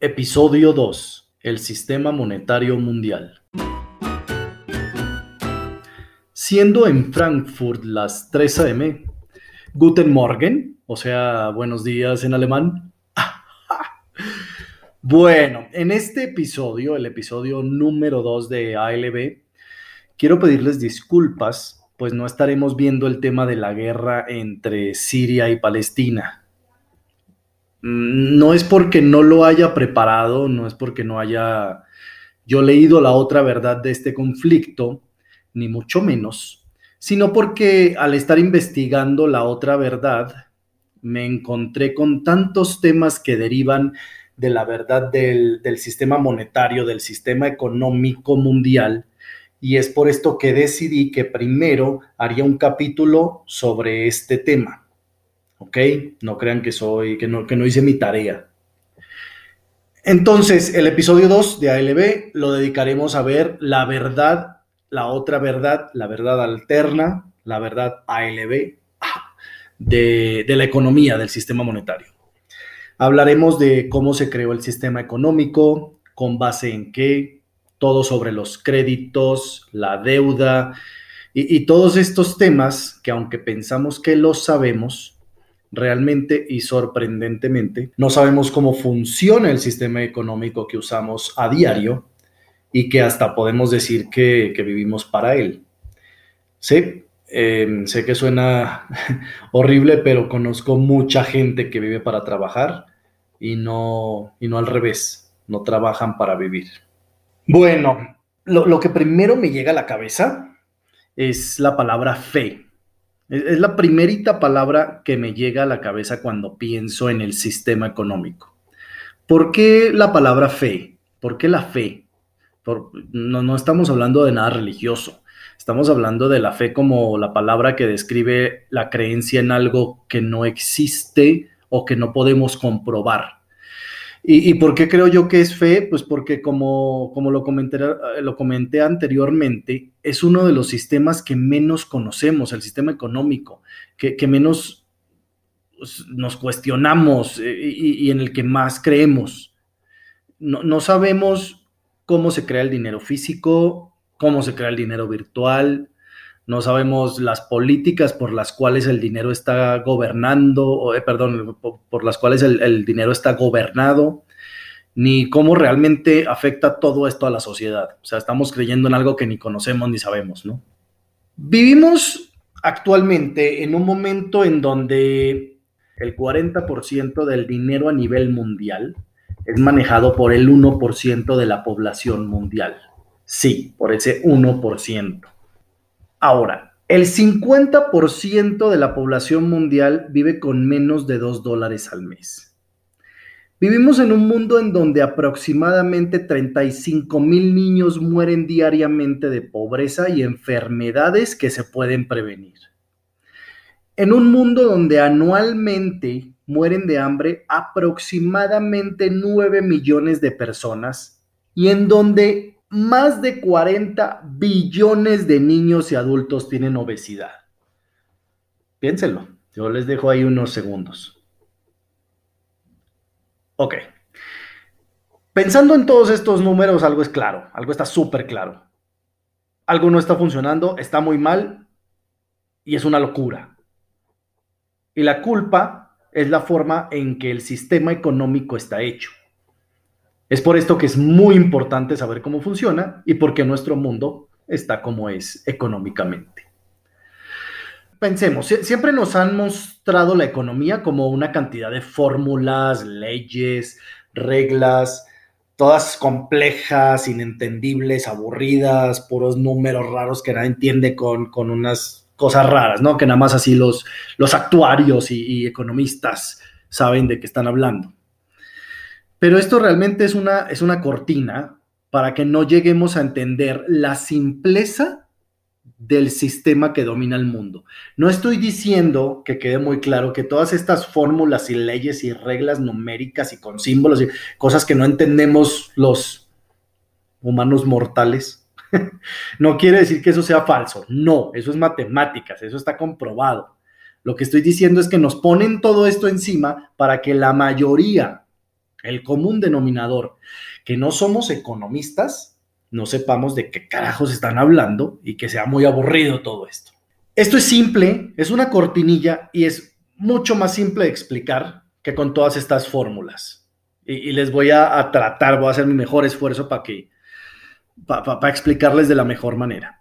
Episodio 2. El sistema monetario mundial. Siendo en Frankfurt las 3 a.m., Guten Morgen, o sea, buenos días en alemán. bueno, en este episodio, el episodio número 2 de ALB, quiero pedirles disculpas, pues no estaremos viendo el tema de la guerra entre Siria y Palestina no es porque no lo haya preparado, no es porque no haya yo leído la otra verdad de este conflicto, ni mucho menos, sino porque al estar investigando la otra verdad, me encontré con tantos temas que derivan de la verdad del, del sistema monetario, del sistema económico mundial, y es por esto que decidí que primero haría un capítulo sobre este tema. ¿Ok? No crean que soy, que no, que no hice mi tarea. Entonces, el episodio 2 de ALB lo dedicaremos a ver la verdad, la otra verdad, la verdad alterna, la verdad ALB de, de la economía, del sistema monetario. Hablaremos de cómo se creó el sistema económico, con base en qué, todo sobre los créditos, la deuda y, y todos estos temas que aunque pensamos que los sabemos, realmente y sorprendentemente no sabemos cómo funciona el sistema económico que usamos a diario y que hasta podemos decir que, vivimos para él. Sí, em, sé que suena horrible, pero conozco mucha gente que vive para trabajar y no, y no al revés, no trabajan para vivir. Bueno, lo, lo que primero me llega a la cabeza es la palabra fe. Es la primerita palabra que me llega a la cabeza cuando pienso en el sistema económico. ¿Por qué la palabra fe? ¿Por qué la fe? no, no estamos hablando de nada religioso. Estamos hablando de la fe como la palabra que describe la creencia en algo que no existe o que no podemos comprobar. ¿Y, por qué creo yo que es fe? Pues porque como, como lo, comenté, lo comenté anteriormente, es uno de los sistemas que menos conocemos, el sistema económico, que, menos pues, nos cuestionamos eh, y, en el que más creemos. No, no sabemos cómo se crea el dinero físico, cómo se crea el dinero virtual, no sabemos las políticas por las cuales el dinero está gobernando, eh, perdón, por, las cuales el, dinero está gobernado, ni cómo realmente afecta todo esto a la sociedad. O sea, estamos creyendo en algo que ni conocemos ni sabemos, ¿no? Vivimos actualmente en un momento en donde el 40% del dinero a nivel mundial es manejado por el 1% de la población mundial. Sí, por ese 1%. Ahora, el 50% de la población mundial vive con menos de 2 dólares al mes. Vivimos en un mundo en donde aproximadamente 35 mil niños mueren diariamente de pobreza y enfermedades que se pueden prevenir. En un mundo donde anualmente mueren de hambre aproximadamente 9 millones de personas y en donde más de 40 billones de niños y adultos tienen obesidad. Piénsenlo, yo les dejo ahí unos segundos. Ok. Pensando en todos estos números, algo es claro, algo está súper claro. Algo no está funcionando, está muy mal y es una locura. Y la culpa es la forma en que el sistema económico está hecho. Es por esto que es muy importante saber cómo funciona y por qué nuestro mundo está como es económicamente. Pensemos, siempre nos han mostrado la economía como una cantidad de fórmulas, leyes, reglas, todas complejas, inentendibles, aburridas, puros números raros que nadie entiende con, unas cosas raras, ¿no? Que nada más así los, los actuarios y economistas saben de qué están hablando. Pero esto realmente es una, es una cortina para que no lleguemos a entender la simpleza del sistema que domina el mundo. No estoy diciendo que quede muy claro que todas estas fórmulas y leyes y reglas numéricas y con símbolos y cosas que no entendemos los humanos mortales, no quiere decir que eso sea falso. No, eso es matemáticas, eso está comprobado. Lo que estoy diciendo es que nos ponen todo esto encima para que la mayoría el común denominador, que no somos economistas, no sepamos de qué carajos están hablando y que sea muy aburrido todo esto. Esto es simple, es una cortinilla y es mucho más simple de explicar que con todas estas fórmulas. Y, les voy a, tratar, voy a hacer mi mejor esfuerzo para que para explicarles de la mejor manera.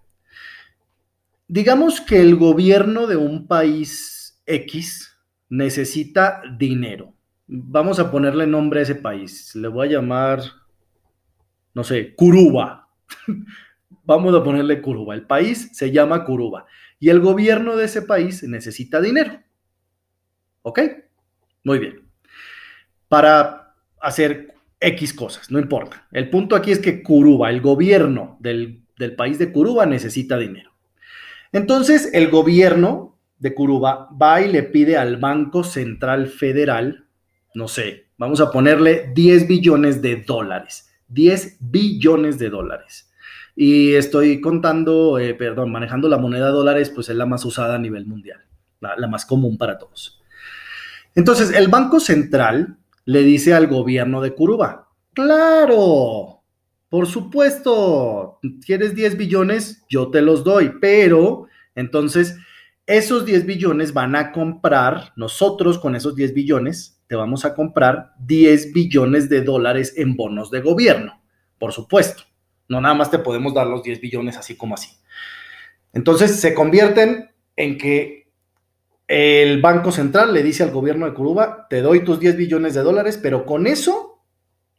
Digamos que el gobierno de un país X necesita dinero. Vamos a ponerle nombre a ese país. Le voy a llamar, no sé, Curuba. Vamos a ponerle Curuba. El país se llama Curuba y el gobierno de ese país necesita dinero. ¿Ok? Muy bien. Para hacer X cosas, no importa. El punto aquí es que Curuba, el gobierno del, país de Curuba necesita dinero. Entonces, el gobierno de Curuba va y le pide al Banco Central Federal, no sé, vamos a ponerle 10 billones de dólares. 10 billones de dólares y estoy contando, eh, perdón, manejando la moneda dólares, pues es la más usada a nivel mundial, la, más común para todos. Entonces, el Banco Central le dice al gobierno de Curuba, claro, por supuesto, quieres 10 billones, yo te los doy, pero entonces esos 10 billones van a comprar, nosotros con esos 10 billones, te vamos a comprar 10 billones de dólares en bonos de gobierno, por supuesto. No nada más te podemos dar los 10 billones así como así. Entonces se convierten en que el Banco Central le dice al gobierno de Curuba, te doy tus 10 billones de dólares, pero con eso,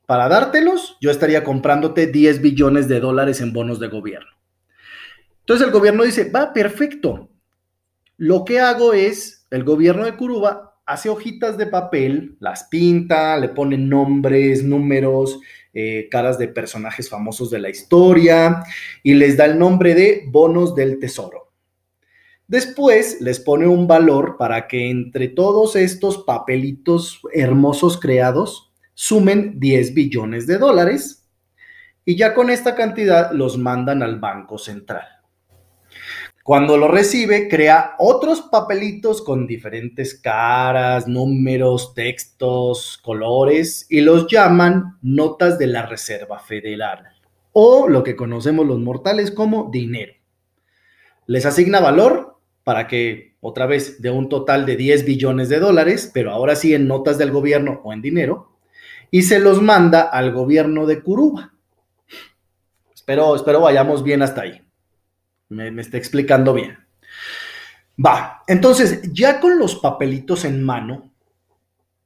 para dártelos, yo estaría comprándote 10 billones de dólares en bonos de gobierno. Entonces el gobierno dice, va, perfecto. Lo que hago es, el gobierno de Curuba hace hojitas de papel, las pinta, le pone nombres, números, eh, caras de personajes famosos de la historia y les da el nombre de bonos del tesoro. Después les pone un valor para que entre todos estos papelitos hermosos creados sumen 10 billones de dólares y ya con esta cantidad los mandan al Banco Central. Cuando lo recibe, crea otros papelitos con diferentes caras, números, textos, colores y los llaman notas de la Reserva Federal o lo que conocemos los mortales como dinero. Les asigna valor para que, otra vez, de un total de 10 billones de dólares, pero ahora sí en notas del gobierno o en dinero, y se los manda al gobierno de Curuba. Espero, espero vayamos bien hasta ahí me, está explicando bien. Va, entonces ya con los papelitos en mano,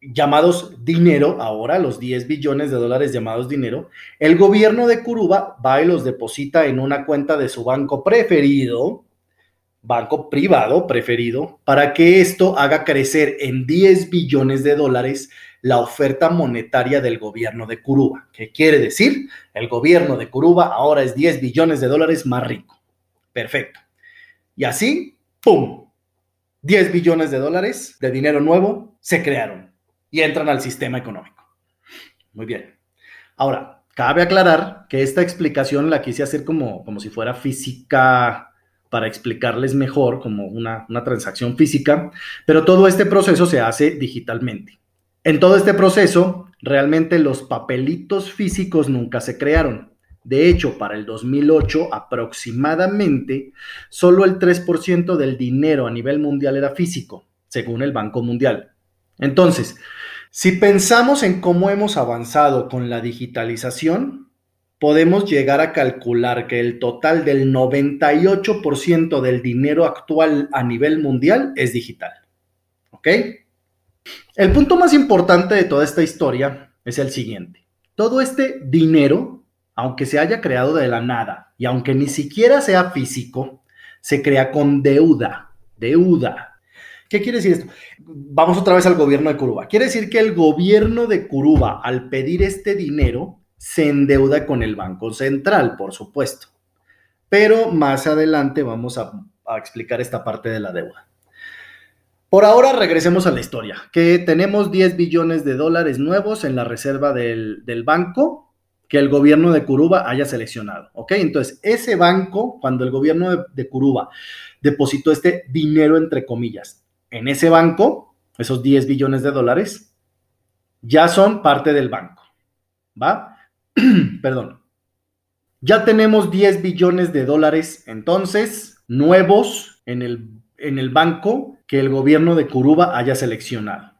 llamados dinero, ahora los 10 billones de dólares llamados dinero, el gobierno de Curuba va y los deposita en una cuenta de su banco preferido, banco privado preferido, para que esto haga crecer en 10 billones de dólares la oferta monetaria del gobierno de Curuba. ¿Qué quiere decir? El gobierno de Curuba ahora es 10 billones de dólares más rico. Perfecto. Y así, ¡pum! 10 billones de dólares de dinero nuevo se crearon y entran al sistema económico. Muy bien. Ahora, cabe aclarar que esta explicación la quise hacer como, como si fuera física para explicarles mejor, como una, una transacción física, pero todo este proceso se hace digitalmente. En todo este proceso, realmente los papelitos físicos nunca se crearon de hecho, para el 2008 aproximadamente solo el 3% del dinero a nivel mundial era físico, según el Banco Mundial. Entonces, si pensamos en cómo hemos avanzado con la digitalización, podemos llegar a calcular que el total del 98% del dinero actual a nivel mundial es digital. ¿Ok? El punto más importante de toda esta historia es el siguiente. Todo este dinero aunque se haya creado de la nada y aunque ni siquiera sea físico, se crea con deuda. Deuda. ¿Qué quiere decir esto? Vamos otra vez al gobierno de Curuba. Quiere decir que el gobierno de Curuba, al pedir este dinero, se endeuda con el Banco Central, por supuesto. Pero más adelante vamos a, explicar esta parte de la deuda. Por ahora regresemos a la historia, que tenemos 10 billones de dólares nuevos en la reserva del, del banco que el gobierno de Curuba haya seleccionado. ¿Ok? Entonces, ese banco, cuando el gobierno de, Curuba depositó este dinero, entre comillas, en ese banco, esos 10 billones de dólares, ya son parte del banco. ¿Va? Perdón. Ya tenemos 10 billones de dólares entonces nuevos en el, en el banco que el gobierno de Curuba haya seleccionado.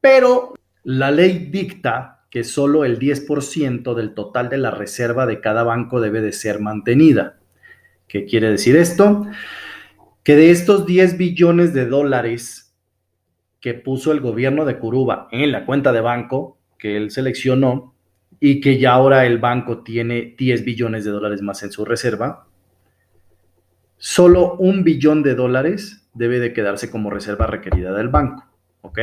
Pero la ley dicta que solo el 10% del total de la reserva de cada banco debe de ser mantenida. ¿Qué quiere decir esto? Que de estos 10 billones de dólares que puso el gobierno de Curuba en la cuenta de banco que él seleccionó, y que ya ahora el banco tiene 10 billones de dólares más en su reserva, solo un billón de dólares debe de quedarse como reserva requerida del banco, ¿ok?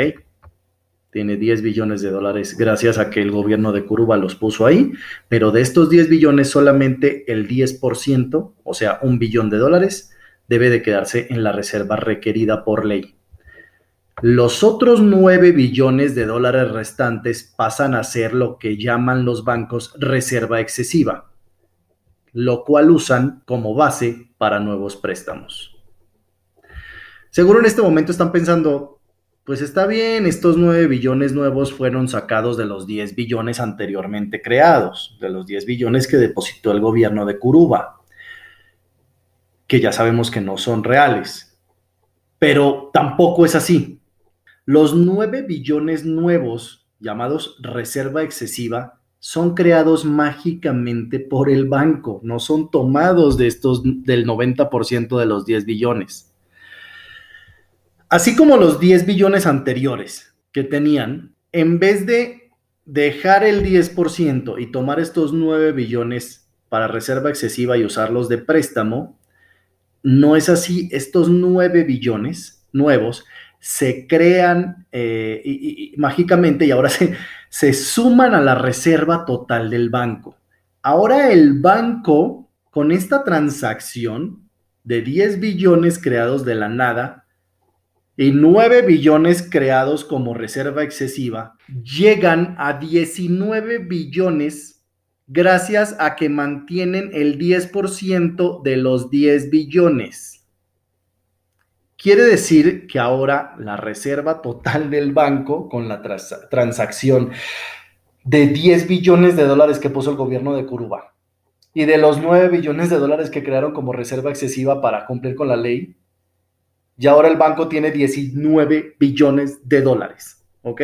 Tiene 10 billones de dólares gracias a que el gobierno de Curuba los puso ahí, pero de estos 10 billones solamente el 10%, o sea, un billón de dólares, debe de quedarse en la reserva requerida por ley. Los otros 9 billones de dólares restantes pasan a ser lo que llaman los bancos reserva excesiva, lo cual usan como base para nuevos préstamos. Seguro en este momento están pensando, pues está bien, estos 9 billones nuevos fueron sacados de los 10 billones anteriormente creados, de los 10 billones que depositó el gobierno de Curuba, que ya sabemos que no son reales. Pero tampoco es así. Los 9 billones nuevos, llamados reserva excesiva, son creados mágicamente por el banco, no son tomados de estos del 90% de los 10 billones. Así como los 10 billones anteriores que tenían, en vez de dejar el 10% y tomar estos 9 billones para reserva excesiva y usarlos de préstamo, no es así. Estos 9 billones nuevos se crean eh, y, mágicamente y ahora se, se suman a la reserva total del banco. Ahora el banco, con esta transacción de 10 billones creados de la nada y 9 billones creados como reserva excesiva, llegan a 19 billones gracias a que mantienen el 10% de los 10 billones. Quiere decir que ahora la reserva total del banco con la transacción de 10 billones de dólares que puso el gobierno de Curuba y de los 9 billones de dólares que crearon como reserva excesiva para cumplir con la ley, ya ahora el banco tiene 19 billones de dólares, ¿ok?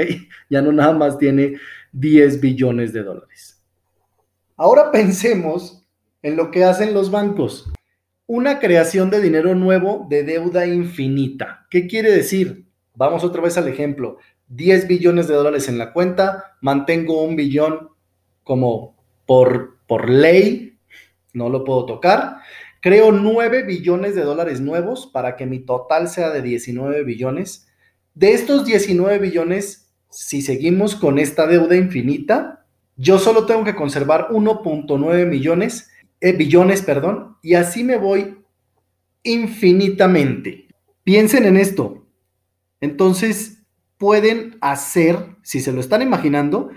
Ya no nada más tiene 10 billones de dólares. Ahora pensemos en lo que hacen los bancos una creación de dinero nuevo de deuda infinita. ¿Qué quiere decir? Vamos otra vez al ejemplo. 10 billones de dólares en la cuenta, mantengo un billón como por, por ley, no lo puedo tocar. Creo 9 billones de dólares nuevos para que mi total sea de 19 billones. De estos 19 billones, si seguimos con esta deuda infinita, yo solo tengo que conservar 1.9 millones eh, billones, perdón, y así me voy infinitamente. Piensen en esto. Entonces, pueden hacer, si se lo están imaginando,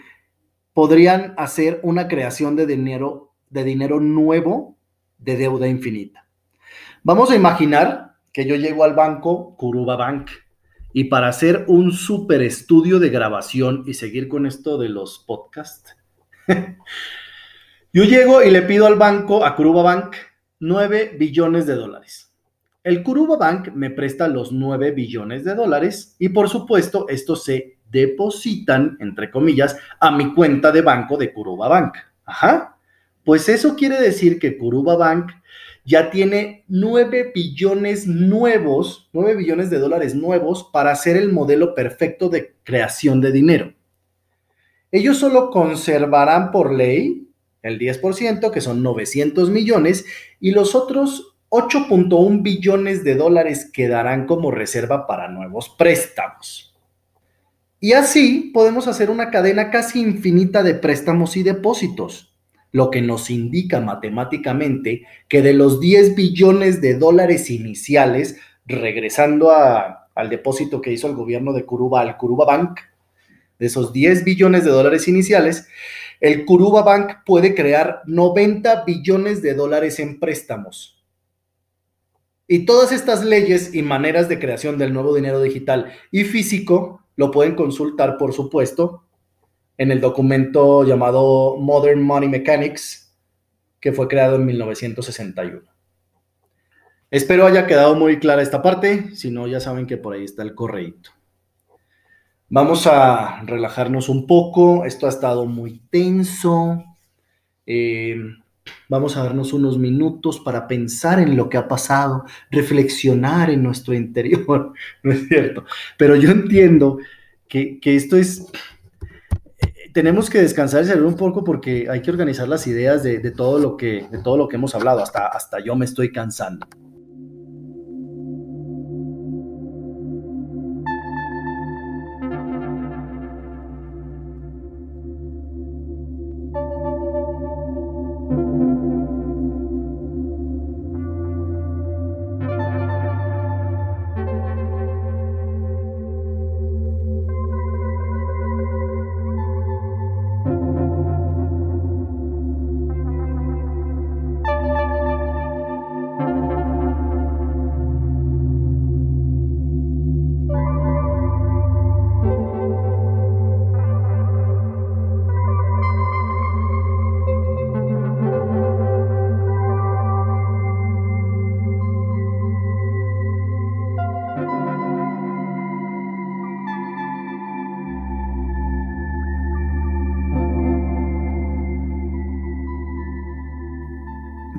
podrían hacer una creación de dinero, de dinero nuevo de deuda infinita. Vamos a imaginar que yo llego al banco Kuruba Bank y para hacer un super estudio de grabación y seguir con esto de los podcasts, Yo llego y le pido al banco, a Kuruba Bank, 9 billones de dólares. El Kuruba Bank me presta los 9 billones de dólares y por supuesto estos se depositan, entre comillas, a mi cuenta de banco de Kuruba Bank. Ajá. Pues eso quiere decir que Kuruba Bank ya tiene 9 billones nuevos, 9 billones de dólares nuevos para hacer el modelo perfecto de creación de dinero. Ellos solo conservarán por ley el 10%, que son 900 millones, y los otros 8.1 billones de dólares quedarán como reserva para nuevos préstamos. Y así podemos hacer una cadena casi infinita de préstamos y depósitos, lo que nos indica matemáticamente que de los 10 billones de dólares iniciales, regresando al depósito que hizo el gobierno de Curuba al Curuba Bank, de esos 10 billones de dólares iniciales, el Kuruba Bank puede crear 90 billones de dólares en préstamos. Y todas estas leyes y maneras de creación del nuevo dinero digital y físico lo pueden consultar, por supuesto, en el documento llamado Modern Money Mechanics, que fue creado en 1961. Espero haya quedado muy clara esta parte, si no ya saben que por ahí está el correíto. Vamos a relajarnos un poco, esto ha estado muy tenso. Eh, vamos a darnos unos minutos para pensar en lo que ha pasado, reflexionar en nuestro interior, ¿no es cierto? Pero yo entiendo que, esto es, tenemos que descansar el cerebro un poco porque hay que organizar las ideas de, todo, lo que, de todo lo que hemos hablado, hasta, hasta yo me estoy cansando.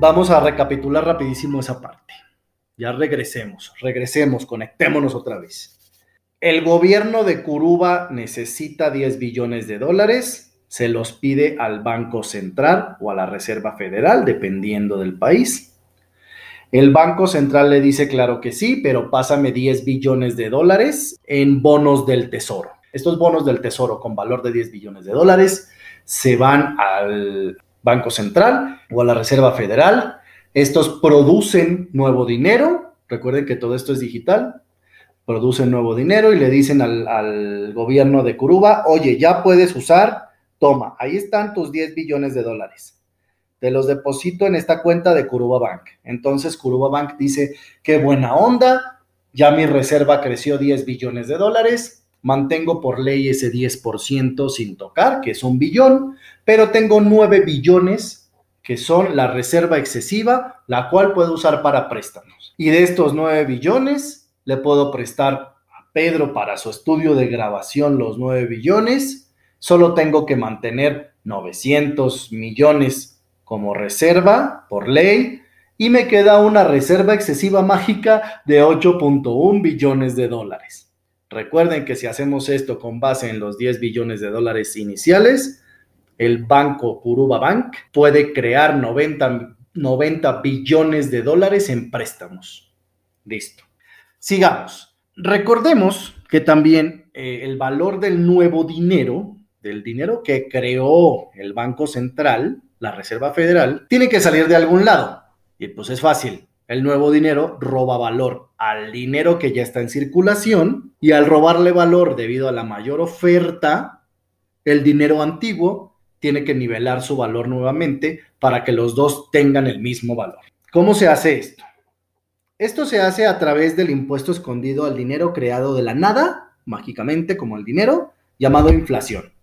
Vamos a recapitular rapidísimo esa parte. Ya regresemos, regresemos, conectémonos otra vez. El gobierno de Curuba necesita 10 billones de dólares, se los pide al Banco Central o a la Reserva Federal, dependiendo del país. El Banco Central le dice, claro que sí, pero pásame 10 billones de dólares en bonos del Tesoro. Estos bonos del Tesoro con valor de 10 billones de dólares se van al Banco Central o a la Reserva Federal. Estos producen nuevo dinero. Recuerden que todo esto es digital. Producen nuevo dinero y le dicen al, gobierno de Curuba, oye, ya puedes usar, toma, ahí están tus 10 billones de dólares. Te los deposito en esta cuenta de Curuba Bank. Entonces Curuba Bank dice, qué buena onda, ya mi reserva creció 10 billones de dólares, mantengo por ley ese 10% sin tocar, que es un billón, pero tengo 9 billones que son la reserva excesiva, la cual puedo usar para préstamos. Y de estos 9 billones, le puedo prestar a Pedro para su estudio de grabación los 9 billones. Solo tengo que mantener 900 millones como reserva por ley y me queda una reserva excesiva mágica de 8.1 billones de dólares. Recuerden que si hacemos esto con base en los 10 billones de dólares iniciales, el banco Kuruba Bank puede crear 90, 90 billones de dólares en préstamos. Listo. Sigamos. Recordemos que también eh, el valor del nuevo dinero, del dinero que creó el Banco Central, la Reserva Federal, tiene que salir de algún lado. Y pues es fácil. El nuevo dinero roba valor al dinero que ya está en circulación y al robarle valor debido a la mayor oferta, el dinero antiguo tiene que nivelar su valor nuevamente para que los dos tengan el mismo valor. ¿Cómo se hace esto? Esto se hace a través del impuesto escondido al dinero creado de la nada, mágicamente como el dinero, llamado inflación.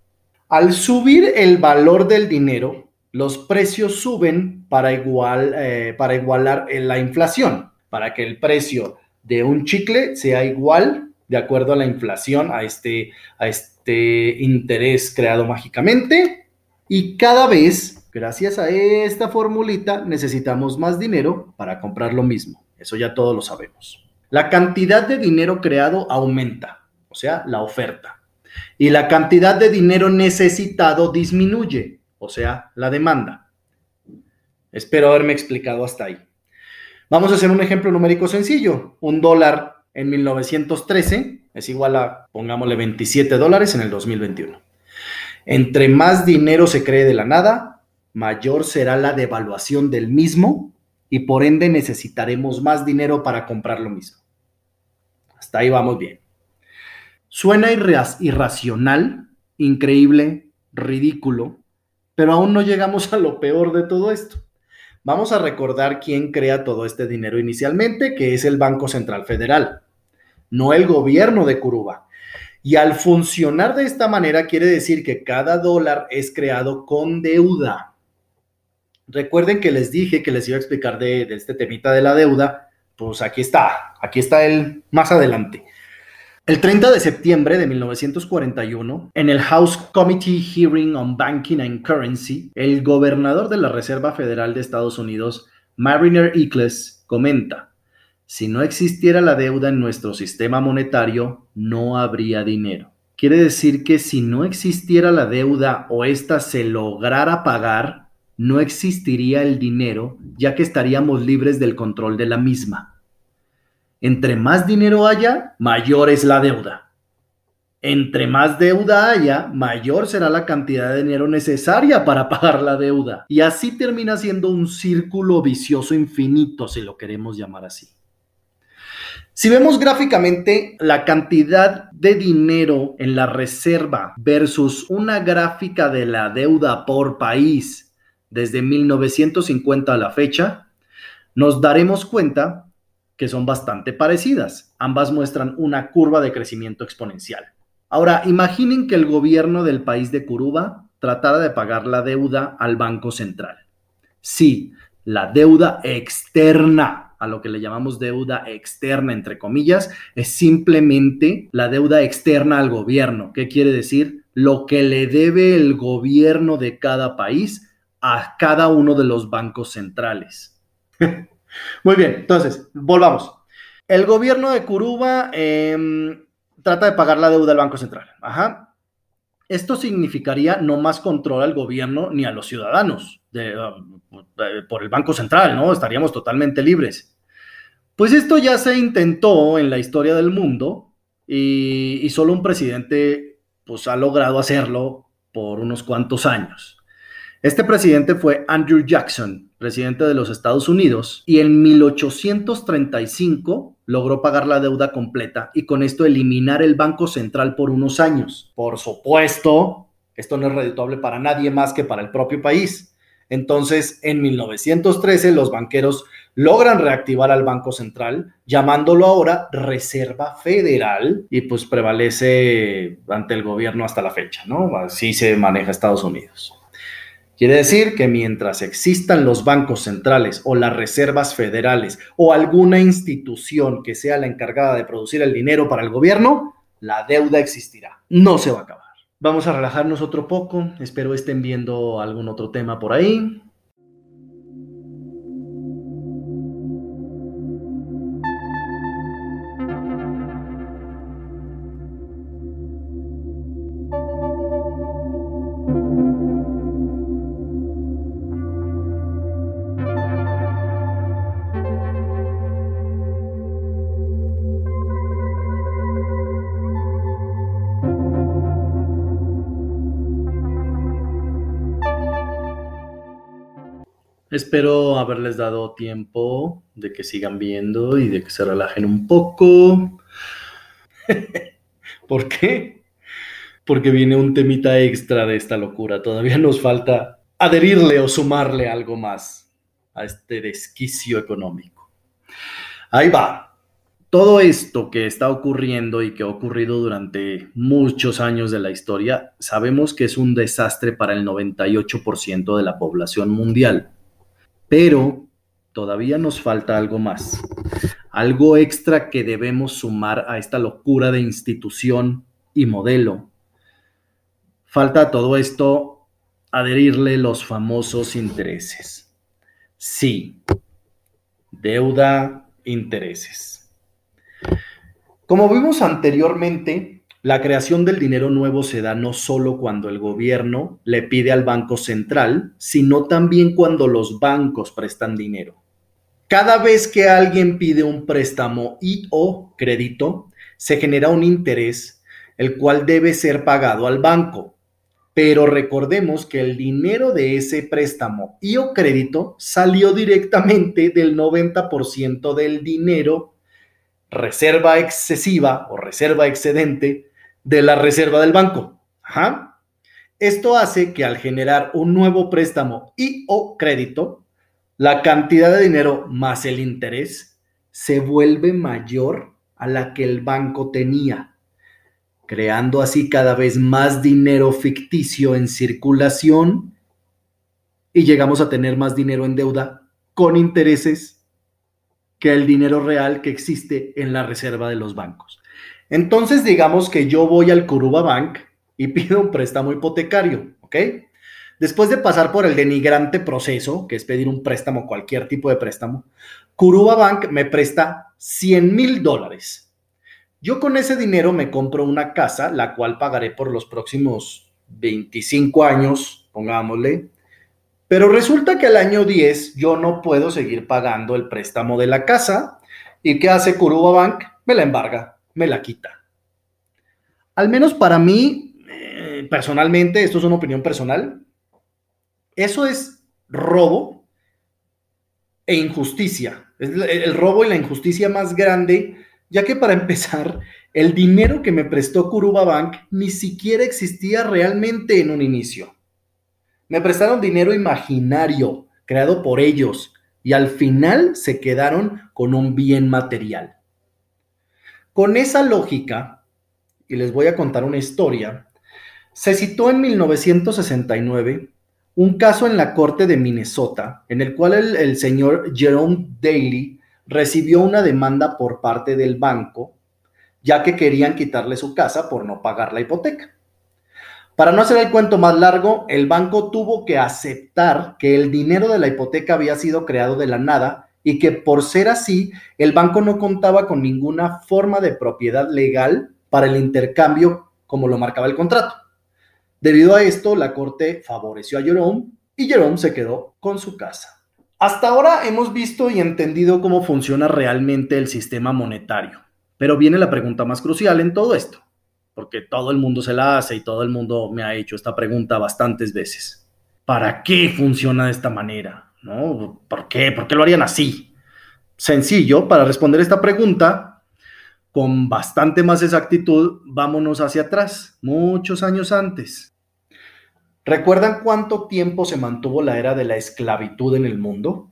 Al subir el valor del dinero, los precios suben para, eh, igualar la inflación, para que el precio de un chicle sea igual de acuerdo a la inflación, a este, a este interés creado mágicamente. Y cada vez, gracias a esta formulita, necesitamos más dinero para comprar lo mismo. Eso ya todos lo sabemos. La cantidad de dinero creado aumenta, o sea, la oferta. Y la cantidad de dinero necesitado disminuye, o sea, la demanda. Espero haberme explicado hasta ahí. Vamos a hacer un ejemplo numérico sencillo. Un dólar en 1913 es igual a, pongámosle, 27 dólares en el 2021. Entre más dinero se cree de la nada, mayor será la devaluación del mismo y por ende necesitaremos más dinero para comprar lo mismo. Hasta ahí vamos bien. Suena irracional, increíble, ridículo, pero aún no llegamos a lo peor de todo esto. Vamos a recordar quién crea todo este dinero inicialmente, que es el Banco Central Federal, no el gobierno de Curuba. Y al funcionar de esta manera quiere decir que cada dólar es creado con deuda. Recuerden que les dije que les iba a explicar de, este temita de la deuda. Pues aquí está, aquí está el más adelante. El 30 de septiembre de 1941, en el House Committee Hearing on Banking and Currency, el gobernador de la Reserva Federal de Estados Unidos, Mariner Eccles, comenta, si no existiera la deuda en nuestro sistema monetario, no habría dinero. Quiere decir que si no existiera la deuda o ésta se lograra pagar, no existiría el dinero, ya que estaríamos libres del control de la misma. Entre más dinero haya, mayor es la deuda. Entre más deuda haya, mayor será la cantidad de dinero necesaria para pagar la deuda. Y así termina siendo un círculo vicioso infinito, si lo queremos llamar así. Si vemos gráficamente la cantidad de dinero en la reserva versus una gráfica de la deuda por país desde 1950 a la fecha, nos daremos cuenta que son bastante parecidas. Ambas muestran una curva de crecimiento exponencial. Ahora, imaginen que el gobierno del país de Curuba tratara de pagar la deuda al Banco Central. Sí, la deuda externa a lo que le llamamos deuda externa, entre comillas, es simplemente la deuda externa al gobierno. ¿Qué quiere decir? Lo que le debe el gobierno de cada país a cada uno de los bancos centrales. Muy bien, entonces, volvamos. El gobierno de Curuba em, trata de pagar la deuda del Banco Central. Ajá. Esto significaría no más control al gobierno ni a los ciudadanos por el Banco Central, ¿no? Estaríamos totalmente libres. Pues esto ya se intentó en la historia del mundo y, solo un presidente pues, ha logrado hacerlo por unos cuantos años. Este presidente fue Andrew Jackson, presidente de los Estados Unidos, y en 1835 logró pagar la deuda completa y con esto eliminar el Banco Central por unos años. Por supuesto, esto no es redituable para nadie más que para el propio país. Entonces, en 1913 los banqueros logran reactivar al Banco Central, llamándolo ahora Reserva Federal, y pues prevalece ante el gobierno hasta la fecha, ¿no? Así se maneja Estados Unidos. Quiere decir que mientras existan los bancos centrales o las reservas federales o alguna institución que sea la encargada de producir el dinero para el gobierno, la deuda existirá, no se va a acabar. Vamos a relajarnos otro poco, espero estén viendo algún otro tema por ahí. Espero haberles dado tiempo de que sigan viendo y de que se relajen un poco. ¿Por qué? Porque viene un temita extra de esta locura. Todavía nos falta adherirle o sumarle algo más a este desquicio económico. Ahí va. Todo esto que está ocurriendo y que ha ocurrido durante muchos años de la historia, sabemos que es un desastre para el 98% de la población mundial. Pero todavía nos falta algo más, algo extra que debemos sumar a esta locura de institución y modelo. Falta todo esto adherirle los famosos intereses. Sí, deuda, intereses. Como vimos anteriormente, la creación del dinero nuevo se da no solo cuando el gobierno le pide al Banco Central, sino también cuando los bancos prestan dinero. Cada vez que alguien pide un préstamo y o crédito, se genera un interés, el cual debe ser pagado al banco. Pero recordemos que el dinero de ese préstamo y o crédito salió directamente del 90% del dinero reserva excesiva o reserva excedente de la reserva del banco. Esto hace que al generar un nuevo préstamo y o crédito, la cantidad de dinero más el interés se vuelve mayor a la que el banco tenía. creando así cada vez más dinero ficticio en circulación y llegamos a tener más dinero en deuda con intereses que el dinero real que existe en la reserva de los bancos. Entonces digamos que yo voy al Kuruba Bank y pido un préstamo hipotecario, ¿ok? Después de pasar por el denigrante proceso, que es pedir un préstamo, cualquier tipo de préstamo, Kuruba Bank me presta 100 mil dólares. Yo con ese dinero me compro una casa, la cual pagaré por los próximos 25 años, pongámosle. Pero resulta que al año 10 yo no puedo seguir pagando el préstamo de la casa. ¿Y qué hace Kuruba Bank? Me la embarga, me la quita. Al menos para mí, eh, personalmente, esto es una opinión personal, eso es robo e injusticia. Es el robo y la injusticia más grande ya que para empezar, el dinero que me prestó Kuruba Bank ni siquiera existía realmente en un inicio. Me prestaron dinero imaginario, creado por ellos, y al final se quedaron con un bien material. Con esa lógica, y les voy a contar una historia, se citó en 1969 un caso en la Corte de Minnesota, en el cual el, señor Jerome Daly recibió una demanda por parte del banco, ya que querían quitarle su casa por no pagar la hipoteca. Para no hacer el cuento más largo, el banco tuvo que aceptar que el dinero de la hipoteca había sido creado de la nada y que por ser así, el banco no contaba con ninguna forma de propiedad legal para el intercambio como lo marcaba el contrato. Debido a esto, la corte favoreció a Jerome y Jerome se quedó con su casa. Hasta ahora hemos visto y entendido cómo funciona realmente el sistema monetario, pero viene la pregunta más crucial en todo esto, porque todo el mundo se la hace y todo el mundo me ha hecho esta pregunta bastantes veces. ¿Para qué funciona de esta manera? ¿No? ¿Por qué? ¿Por qué lo harían así? Sencillo, para responder esta pregunta, con bastante más exactitud, vámonos hacia atrás, muchos años antes. ¿Recuerdan cuánto tiempo se mantuvo la era de la esclavitud en el mundo?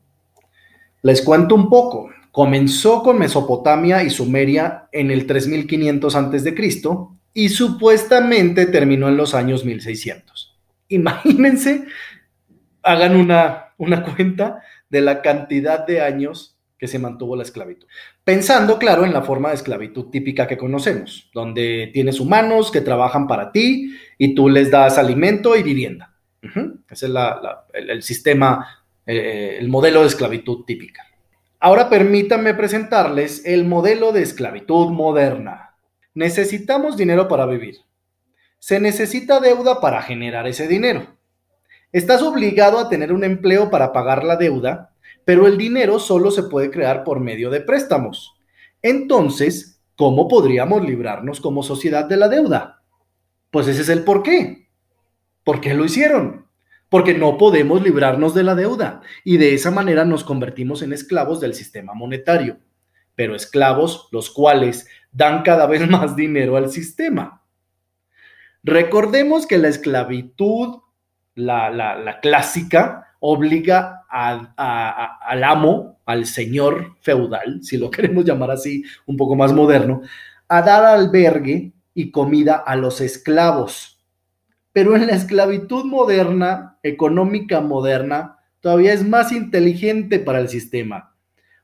Les cuento un poco. Comenzó con Mesopotamia y Sumeria en el 3500 a.C. y supuestamente terminó en los años 1600. Imagínense, hagan una, una cuenta de la cantidad de años que se mantuvo la esclavitud. Pensando, claro, en la forma de esclavitud típica que conocemos, donde tienes humanos que trabajan para ti y tú les das alimento y vivienda. Ese es el, sistema, eh, el modelo de esclavitud típica. Ahora permítanme presentarles el modelo de esclavitud moderna. Necesitamos dinero para vivir. Se necesita deuda para generar ese dinero. Estás obligado a tener un empleo para pagar la deuda pero el dinero solo se puede crear por medio de préstamos. Entonces, ¿cómo podríamos librarnos como sociedad de la deuda? Pues ese es el por qué. ¿Por qué lo hicieron? Porque no podemos librarnos de la deuda y de esa manera nos convertimos en esclavos del sistema monetario, pero esclavos los cuales dan cada vez más dinero al sistema. Recordemos que la esclavitud, la, clásica, obliga al amo, al señor feudal, si lo queremos llamar así, un poco más moderno, a dar albergue y comida a los esclavos. Pero en la esclavitud moderna, económica moderna, todavía es más inteligente para el sistema,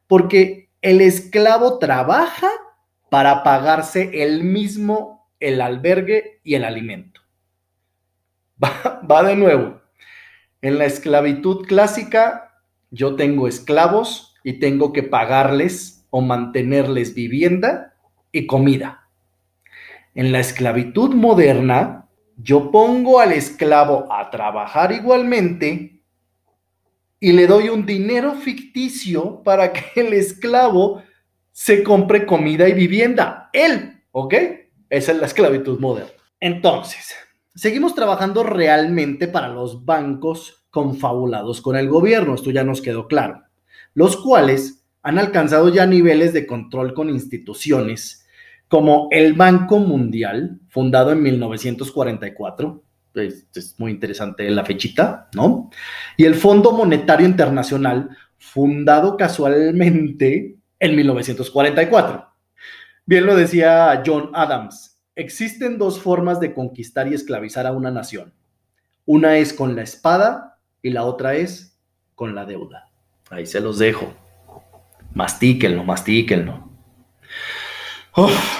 porque el esclavo trabaja para pagarse el mismo el albergue y el alimento. Va, de nuevo. En la esclavitud clásica, yo tengo esclavos y tengo que pagarles o mantenerles vivienda y comida. En la esclavitud moderna, yo pongo al esclavo a trabajar igualmente y le doy un dinero ficticio para que el esclavo se compre comida y vivienda. Él, ¿ok? Esa es la esclavitud moderna. Entonces, seguimos trabajando realmente para los bancos confabulados con el gobierno, esto ya nos quedó claro, los cuales han alcanzado ya niveles de control con instituciones como el Banco Mundial, fundado en 1944, es, es muy interesante la fechita, ¿no? Y el Fondo Monetario Internacional, fundado casualmente en 1944. Bien lo decía John Adams, existen dos formas de conquistar y esclavizar a una nación. Una es con la espada y la otra es con la deuda. Ahí se los dejo. Mastíquenlo, mastíquenlo.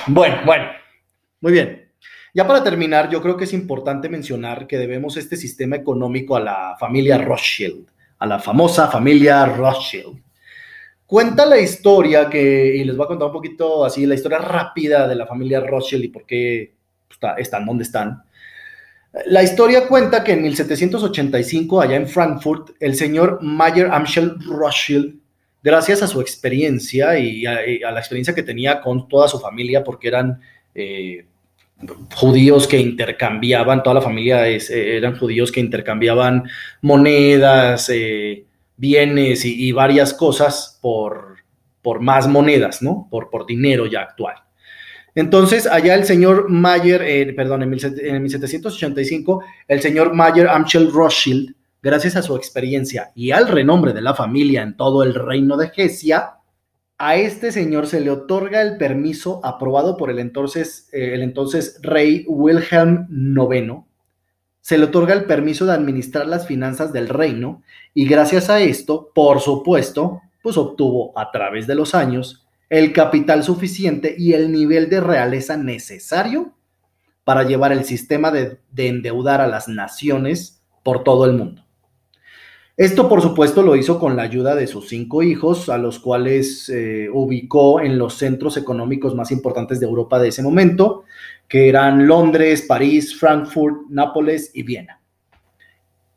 bueno, bueno, muy bien. Ya para terminar, yo creo que es importante mencionar que debemos este sistema económico a la familia Rothschild, a la famosa familia Rothschild. Cuenta la historia que, y les voy a contar un poquito así, la historia rápida de la familia Rothschild y por qué están donde están. La historia cuenta que en 1785, allá en Frankfurt, el señor Mayer Amschel Rothschild, gracias a su experiencia y a, la experiencia que tenía con toda su familia, porque eran eh, judíos que intercambiaban, toda la familia eh, eran judíos que intercambiaban monedas, eh, bienes y, varias cosas por, por más monedas, ¿no? Por, por dinero ya actual. Entonces, allá el señor Mayer, eh, perdón, en, 1785, el señor Mayer Amschel Rothschild, gracias a su experiencia y al renombre de la familia en todo el reino de Gesia, a este señor se le otorga el permiso aprobado por el entonces, eh, el entonces rey Wilhelm IX. Se le otorga el permiso de administrar las finanzas del reino y gracias a esto, por supuesto, pues obtuvo a través de los años el capital suficiente y el nivel de realeza necesario para llevar el sistema de, endeudar a las naciones por todo el mundo. Esto, por supuesto, lo hizo con la ayuda de sus cinco hijos, a los cuales eh, ubicó en los centros económicos más importantes de Europa de ese momento, que eran Londres, París, Frankfurt, Nápoles y Viena.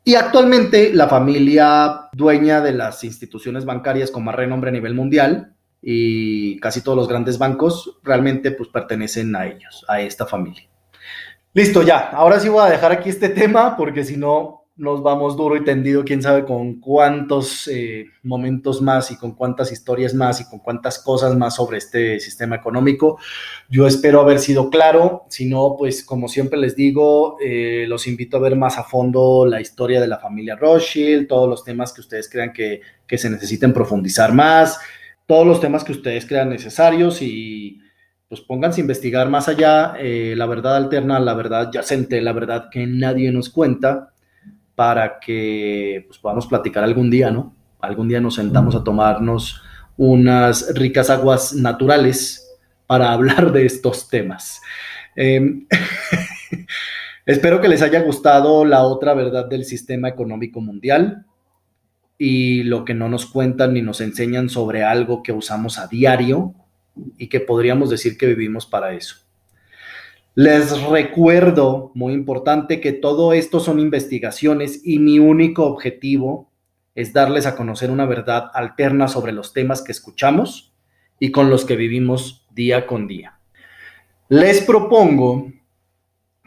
Y actualmente la familia dueña de las instituciones bancarias con más renombre a nivel mundial y casi todos los grandes bancos realmente pues pertenecen a ellos, a esta familia. Listo, ya. Ahora sí voy a dejar aquí este tema porque si no nos vamos duro y tendido, quién sabe con cuántos eh, momentos más y con cuántas historias más y con cuántas cosas más sobre este sistema económico. Yo espero haber sido claro. Si no, pues como siempre les digo, eh, los invito a ver más a fondo la historia de la familia Rothschild, todos los temas que ustedes crean que, que se necesiten profundizar más todos los temas que ustedes crean necesarios y pues pónganse a investigar más allá eh, la verdad alterna, la verdad yacente, la verdad que nadie nos cuenta para que pues, podamos platicar algún día, ¿no? Algún día nos sentamos a tomarnos unas ricas aguas naturales para hablar de estos temas. Em, espero que les haya gustado la otra verdad del sistema económico mundial y lo que no nos cuentan ni nos enseñan sobre algo que usamos a diario y que podríamos decir que vivimos para eso. Les recuerdo, muy importante, que todo esto son investigaciones y mi único objetivo es darles a conocer una verdad alterna sobre los temas que escuchamos y con los que vivimos día con día. Les propongo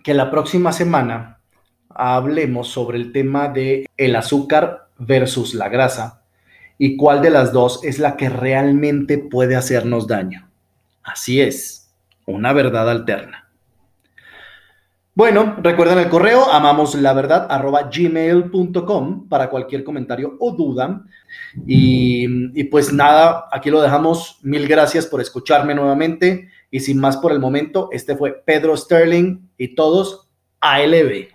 que la próxima semana hablemos sobre el tema de el azúcar versus la grasa y cuál de las dos es la que realmente puede hacernos daño. Así es, una verdad alterna. Bueno, recuerden el correo amamoslaverdad.gmail.com para cualquier comentario o duda. Y, y pues nada, aquí lo dejamos. Mil gracias por escucharme nuevamente. Y sin más por el momento, este fue Pedro Sterling y todos ALB.